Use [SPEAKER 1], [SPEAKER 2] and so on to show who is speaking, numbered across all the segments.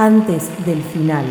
[SPEAKER 1] antes del final.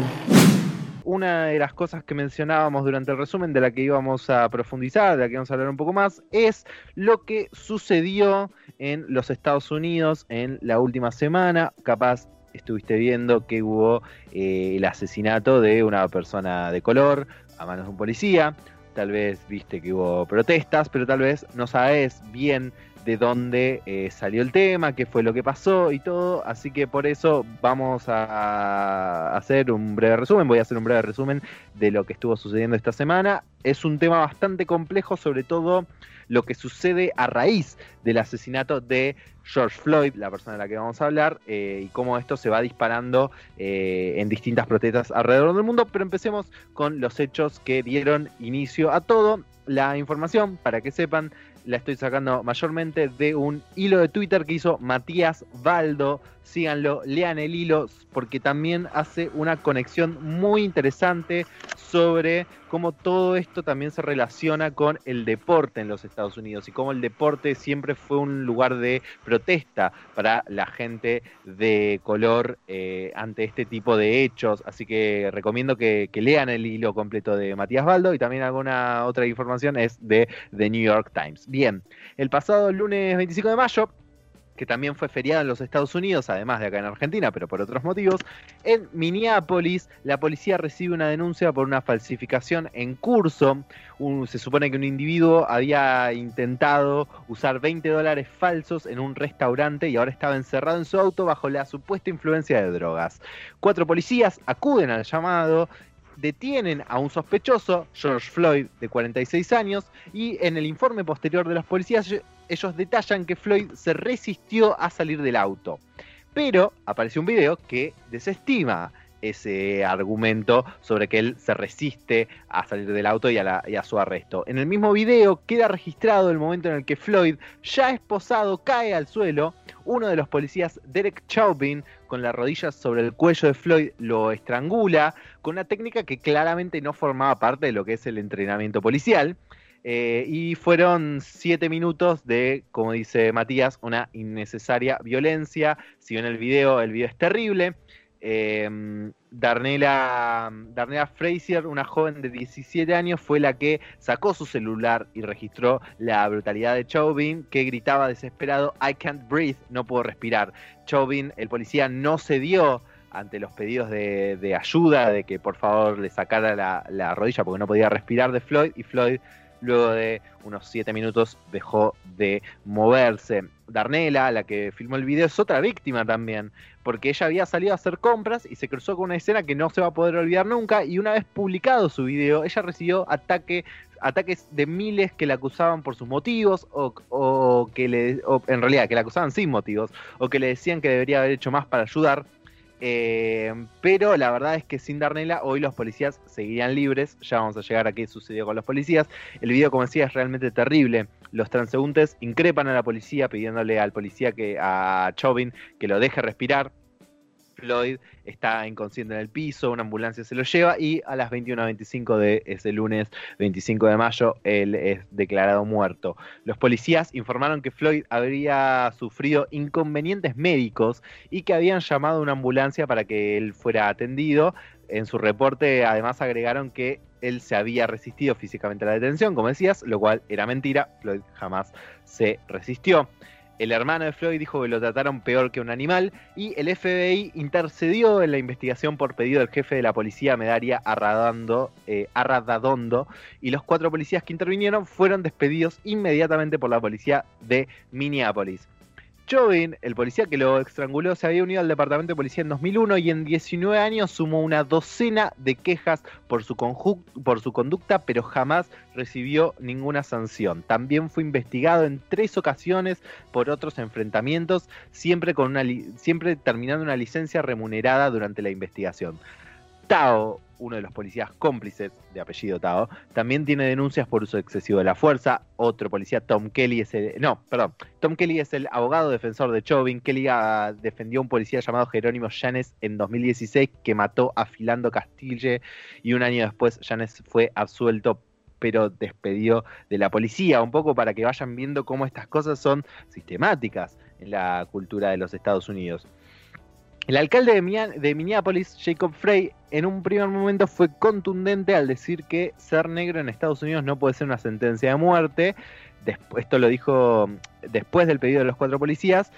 [SPEAKER 2] Una de las cosas que mencionábamos durante el resumen, de la que íbamos a profundizar, de la que vamos a hablar un poco más, es lo que sucedió en los Estados Unidos en la última semana. Capaz estuviste viendo que hubo eh, el asesinato de una persona de color a manos de un policía. Tal vez viste que hubo protestas, pero tal vez no sabes bien de dónde eh, salió el tema, qué fue lo que pasó y todo. Así que por eso vamos a hacer un breve resumen. Voy a hacer un breve resumen de lo que estuvo sucediendo esta semana. Es un tema bastante complejo, sobre todo lo que sucede a raíz del asesinato de George Floyd, la persona de la que vamos a hablar, eh, y cómo esto se va disparando eh, en distintas protestas alrededor del mundo. Pero empecemos con los hechos que dieron inicio a todo. La información, para que sepan, la estoy sacando mayormente de un hilo de Twitter que hizo Matías Baldo. Síganlo, lean el hilo, porque también hace una conexión muy interesante sobre cómo todo esto también se relaciona con el deporte en los Estados Unidos y cómo el deporte siempre fue un lugar de protesta para la gente de color eh, ante este tipo de hechos. Así que recomiendo que, que lean el hilo completo de Matías Baldo y también alguna otra información es de The New York Times. Bien, el pasado lunes 25 de mayo que también fue feriado en los Estados Unidos, además de acá en Argentina, pero por otros motivos, en Minneapolis la policía recibe una denuncia por una falsificación en curso. se supone que un individuo había intentado usar 20 dólares falsos en un restaurante y ahora estaba encerrado en su auto bajo la supuesta influencia de drogas. Cuatro policías acuden al llamado detienen a un sospechoso, George Floyd, de 46 años, y en el informe posterior de los policías ellos detallan que Floyd se resistió a salir del auto. Pero apareció un video que desestima ese argumento sobre que él se resiste a salir del auto y a, su arresto. En el mismo video queda registrado el momento en el que Floyd, ya esposado, cae al suelo. Uno de los policías, Derek Chauvin, con las rodillas sobre el cuello de Floyd, lo estrangula con una técnica que claramente no formaba parte de lo que es el entrenamiento policial. Eh, y fueron siete minutos de, como dice Matías, una innecesaria violencia. Si ven el video, el video es terrible. Eh, Darnella Frazier, una joven de 17 años, fue la que sacó su celular y registró la brutalidad de Chauvin, que gritaba desesperado, I can't breathe, no puedo respirar. Chauvin, el policía, no cedió ante los pedidos de, ayuda, de que por favor le sacara la rodilla porque no podía respirar de Floyd, y Floyd luego de unos 7 minutos dejó de moverse. Darnella, la que filmó el video, es otra víctima también, porque ella había salido a hacer compras y se cruzó con una escena que no se va a poder olvidar nunca, y una vez publicado su video, ella recibió ataque, ataques de miles que la acusaban por sus motivos, o, que le, en realidad que la acusaban sin motivos, o que le decían que debería haber hecho más para ayudar. Eh, pero la verdad es que sin Darnella hoy los policías seguirían libres. Ya vamos a llegar a qué sucedió con los policías. El video, como decía, es realmente terrible. Los transeúntes increpan a la policía pidiéndole al policía que a Chauvin que lo deje respirar. Floyd está inconsciente en el piso, una ambulancia se lo lleva y a las 21.25 de ese lunes 25 de mayo él es declarado muerto. Los policías informaron que Floyd habría sufrido inconvenientes médicos y que habían llamado a una ambulancia para que él fuera atendido. En su reporte además agregaron que él se había resistido físicamente a la detención, como decías, lo cual era mentira, Floyd jamás se resistió. El hermano de Floyd dijo que lo trataron peor que un animal y el FBI intercedió en la investigación por pedido del jefe de la policía Medaria Arradondo, eh, Arradadondo y los cuatro policías que intervinieron fueron despedidos inmediatamente por la policía de Minneapolis. Chauvin, el policía que lo estranguló, se había unido al departamento de policía en 2001 y en 19 años sumó una docena de quejas por su, conducta, pero jamás recibió ninguna sanción. También fue investigado en tres ocasiones por otros enfrentamientos, siempre, siempre terminando una licencia remunerada durante la investigación. Tao, uno de los policías cómplices de apellido Tao, también tiene denuncias por uso excesivo de la fuerza. Otro policía, Tom Kelly, es el. No, perdón. Tom Kelly es el abogado defensor de Chauvin. Kelly ah, defendió a un policía llamado Jerónimo Llanes en 2016 que mató a Filando Castille y un año después Llanes fue absuelto pero despedió de la policía, un poco para que vayan viendo cómo estas cosas son sistemáticas en la cultura de los Estados Unidos. El alcalde de, Minneapolis, Jacob Frey, en un primer momento fue contundente al decir que ser negro en Estados Unidos no puede ser una sentencia de muerte. esto lo dijo después del pedido de los cuatro policías.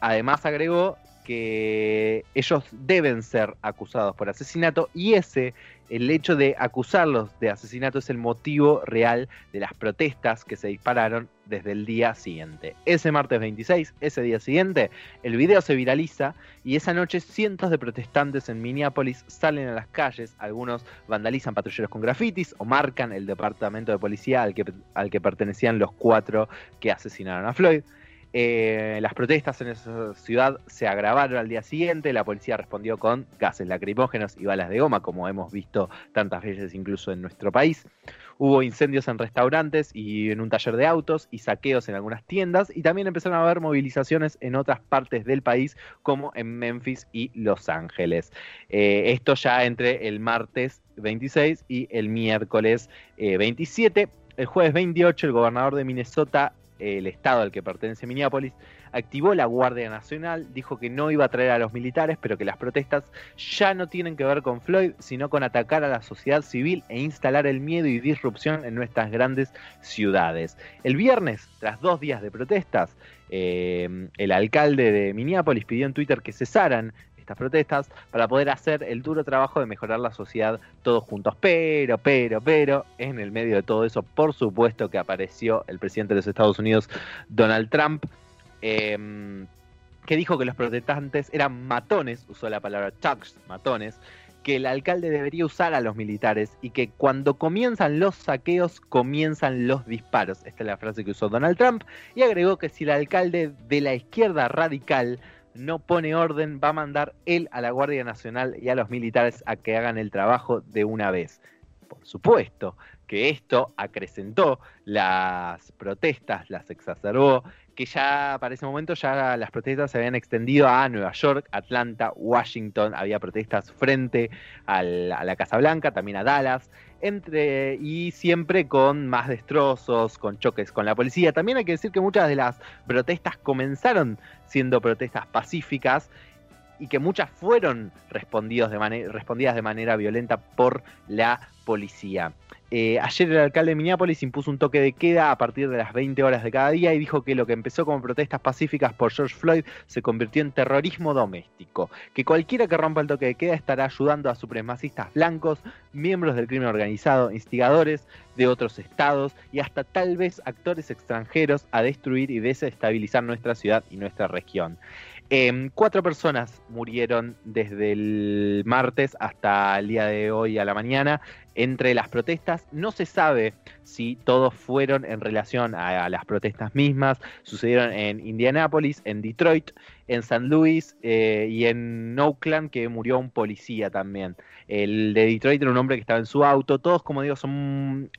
[SPEAKER 2] Además agregó que ellos deben ser acusados por asesinato y ese, el hecho de acusarlos de asesinato es el motivo real de las protestas que se dispararon desde el día siguiente. Ese martes 26, ese día siguiente, el video se viraliza y esa noche cientos de protestantes en Minneapolis salen a las calles, algunos vandalizan patrulleros con grafitis o marcan el departamento de policía al que, al que pertenecían los cuatro que asesinaron a Floyd. Eh, las protestas en esa ciudad se agravaron al día siguiente, la policía respondió con gases lacrimógenos y balas de goma, como hemos visto tantas veces incluso en nuestro país. Hubo incendios en restaurantes y en un taller de autos y saqueos en algunas tiendas y también empezaron a haber movilizaciones en otras partes del país como en Memphis y Los Ángeles. Eh, esto ya entre el martes 26 y el miércoles 27. Eh, el jueves 28 el gobernador de Minnesota el estado al que pertenece Minneapolis, activó la Guardia Nacional, dijo que no iba a traer a los militares, pero que las protestas ya no tienen que ver con Floyd, sino con atacar a la sociedad civil e instalar el miedo y disrupción en nuestras grandes ciudades. El viernes, tras dos días de protestas, eh, el alcalde de Minneapolis pidió en Twitter que cesaran estas protestas para poder hacer el duro trabajo de mejorar la sociedad todos juntos. Pero, pero, pero, en el medio de todo eso, por supuesto que apareció el presidente de los Estados Unidos, Donald Trump, em, que dijo que los protestantes eran matones, usó la palabra thugs, matones, que el alcalde debería usar a los militares y que cuando comienzan los saqueos comienzan los disparos. Esta es la frase que usó Donald Trump y agregó que si el alcalde de la izquierda radical no pone orden, va a mandar él a la Guardia Nacional y a los militares a que hagan el trabajo de una vez. Por supuesto que esto acrecentó las protestas, las exacerbó, que ya para ese momento ya las protestas se habían extendido a Nueva York, Atlanta, Washington, había protestas frente a la Casa Blanca, también a Dallas, entre, y siempre con más destrozos, con choques con la policía. También hay que decir que muchas de las protestas comenzaron siendo protestas pacíficas y que muchas fueron respondidas de manera violenta por la policía. Eh, ayer el alcalde de Minneapolis impuso un toque de queda a partir de las 20 horas de cada día y dijo que lo que empezó como protestas pacíficas por George Floyd se convirtió en terrorismo doméstico, que cualquiera que rompa el toque de queda estará ayudando a supremacistas blancos, miembros del crimen organizado, instigadores de otros estados y hasta tal vez actores extranjeros a destruir y desestabilizar nuestra ciudad y nuestra región. Em, cuatro personas murieron desde el martes hasta el día de hoy a la mañana entre las protestas. No se sabe si todos fueron en relación a, las protestas mismas. Sucedieron en Indianápolis, en Detroit, en San Luis eh, y en Oakland, que murió un policía también. El de Detroit era un hombre que estaba en su auto. Todos, como digo, son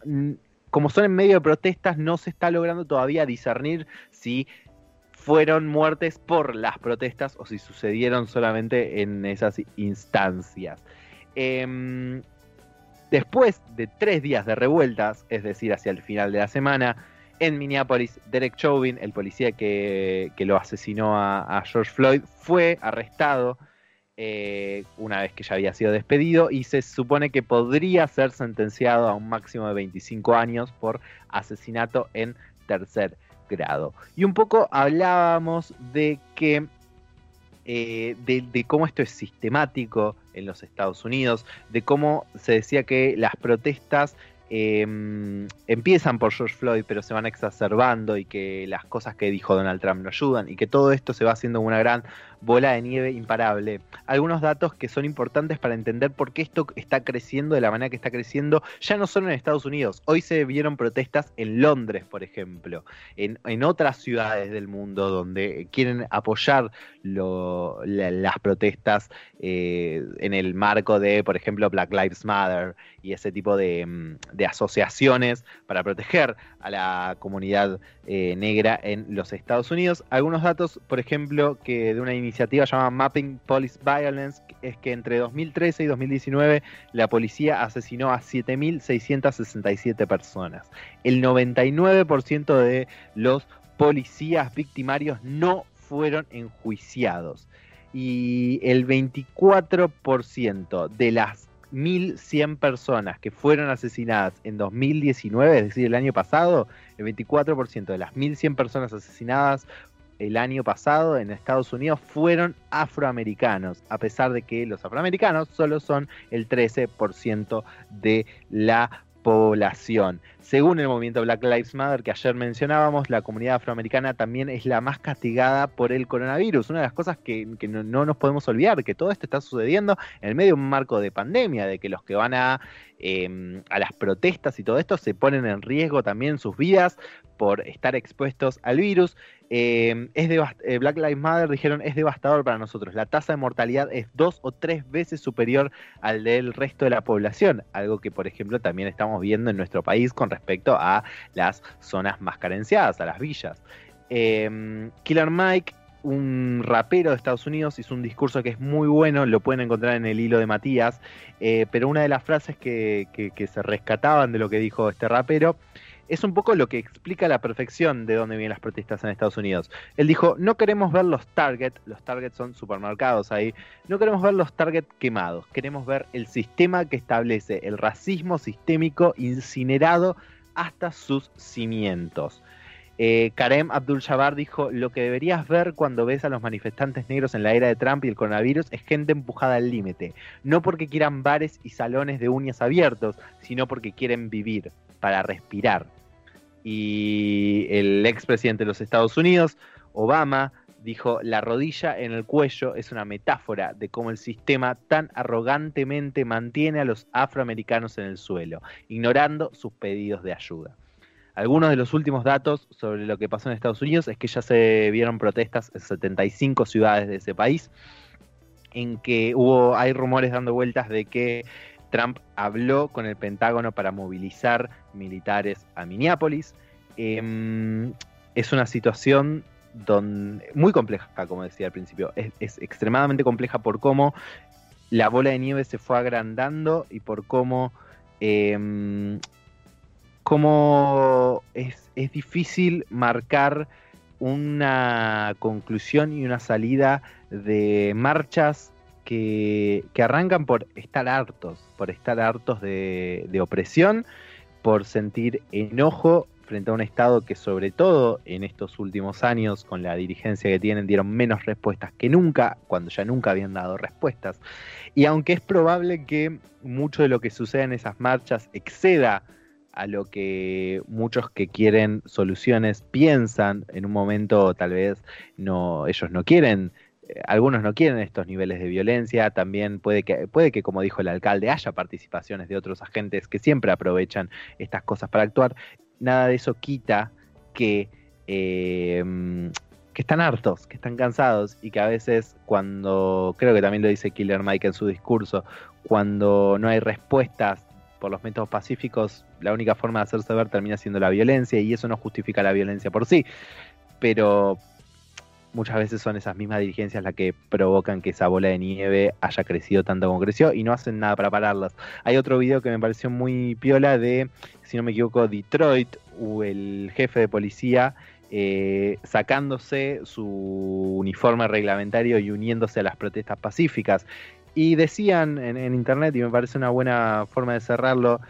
[SPEAKER 2] como son en medio de protestas, no se está logrando todavía discernir si fueron muertes por las protestas o si sucedieron solamente en esas instancias. Em, después de tres días de revueltas, es decir, hacia el final de la semana, en Minneapolis, Derek Chauvin, el policía que, lo asesinó a, George Floyd, fue arrestado eh, una vez que ya había sido despedido y se supone que podría ser sentenciado a un máximo de 25 años por asesinato en tercer Y un poco hablábamos de que eh, de, cómo esto es sistemático en los Estados Unidos, de cómo se decía que las protestas em, empiezan por George Floyd, pero se van exacerbando y que las cosas que dijo Donald Trump no ayudan y que todo esto se va haciendo una gran bola de nieve imparable. Algunos datos que son importantes para entender por qué esto está creciendo de la manera que está creciendo, ya no solo en Estados Unidos. Hoy se vieron protestas en Londres, por ejemplo, en, otras ciudades del mundo donde quieren apoyar las protestas eh, en el marco de, por ejemplo, Black Lives Matter y ese tipo de, mm, asociaciones para proteger a la comunidad eh, negra en los Estados Unidos. Algunos datos, por ejemplo, que de una iniciativa iniciativa llamada Mapping Police Violence es que entre 2013 y 2019 la policía asesinó a 7.667 personas. El 99% de los policías victimarios no fueron enjuiciados. y el 24% de las 1.100 personas que fueron asesinadas en 2019, es decir, el año pasado, el 24% de las 1.100 personas asesinadas el año pasado en Estados Unidos fueron afroamericanos, a pesar de que los afroamericanos solo son el 13% de la población. Según el movimiento Black Lives Matter que ayer mencionábamos, la comunidad afroamericana también es la más castigada por el coronavirus. Una de las cosas que, no, nos podemos olvidar, que todo esto está sucediendo en medio de un marco de pandemia, de que los que van a, em, a las protestas y todo esto se ponen en riesgo también sus vidas por estar expuestos al virus. Em, es eh, Black Lives Matter dijeron es devastador para nosotros. La tasa de mortalidad es dos o tres veces superior al del resto de la población, algo que por ejemplo también estamos viendo en nuestro país con respecto a las zonas más carenciadas, a las villas. Em, Killer Mike un rapero de Estados Unidos hizo un discurso que es muy bueno, lo pueden encontrar en el hilo de Matías, eh, pero una de las frases que, se rescataban de lo que dijo este rapero es un poco lo que explica la perfección de dónde vienen las protestas en Estados Unidos. Él dijo, no queremos ver los Target, los Target son supermercados ahí, no queremos ver los Target quemados, queremos ver el sistema que establece el racismo sistémico incinerado hasta sus cimientos. Eh, Karem Abdul-Jabbar dijo, lo que deberías ver cuando ves a los manifestantes negros en la era de Trump y el coronavirus es gente empujada al límite, no porque quieran bares y salones de uñas abiertos, sino porque quieren vivir, para respirar. Y el expresidente de los Estados Unidos, Obama, dijo, la rodilla en el cuello es una metáfora de cómo el sistema tan arrogantemente mantiene a los afroamericanos en el suelo, ignorando sus pedidos de ayuda. Algunos de los últimos datos sobre lo que pasó en Estados Unidos es que ya se vieron protestas en 75 ciudades de ese país, en que hubo, hay rumores dando vueltas de que Trump habló con el Pentágono para movilizar militares a Minneapolis. Em, es una situación muy compleja, como decía al principio. Es, extremadamente compleja por cómo la bola de nieve se fue agrandando y por cómo em, cómo es, difícil marcar una conclusión y una salida de marchas que, arrancan por estar hartos, por estar hartos de, de, opresión, por sentir enojo frente a un Estado que sobre todo en estos últimos años, con la dirigencia que tienen, dieron menos respuestas que nunca, cuando ya nunca habían dado respuestas. Y aunque es probable que mucho de lo que suceda en esas marchas exceda a lo que muchos que quieren soluciones piensan en un momento tal vez no ellos no quieren eh, algunos no quieren estos niveles de violencia también puede que puede que como dijo el alcalde haya participaciones de otros agentes que siempre aprovechan estas cosas para actuar. Nada de eso quita que em, que están hartos, que están cansados y que a veces cuando, creo que también lo dice Killer Mike en su discurso, cuando no hay respuestas por los métodos pacíficos, la única forma de hacerse ver termina siendo la violencia y eso no justifica la violencia por sí. Pero muchas veces son esas mismas dirigencias las que provocan que esa bola de nieve haya crecido tanto como creció y no hacen nada para pararlas. Hay otro video que me pareció muy piola de, si no me equivoco, Detroit, el jefe de policía eh, sacándose su uniforme reglamentario y uniéndose a las protestas pacíficas. Y decían en, internet, y me parece una buena forma de cerrarlo,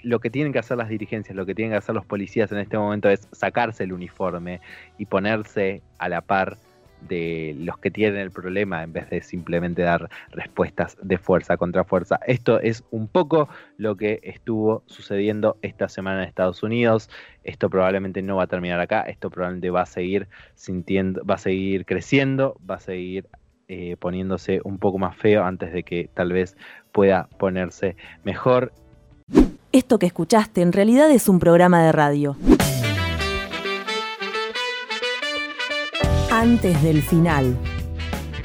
[SPEAKER 2] lo que tienen que hacer las dirigencias, lo que tienen que hacer los policías en este momento es sacarse el uniforme y ponerse a la par de los que tienen el problema en vez de simplemente dar respuestas de fuerza contra fuerza. Esto es un poco lo que estuvo sucediendo esta semana en Estados Unidos. Esto probablemente no va a terminar acá, esto probablemente va a seguir sintiendo, va a seguir creciendo, va a seguir eh, poniéndose un poco más feo antes de que tal vez pueda ponerse mejor.
[SPEAKER 1] Esto que escuchaste en realidad es un programa de radio. Antes del final.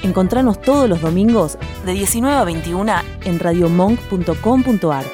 [SPEAKER 1] Encontranos todos los domingos de 19 a 21 en radiomonk.com.ar.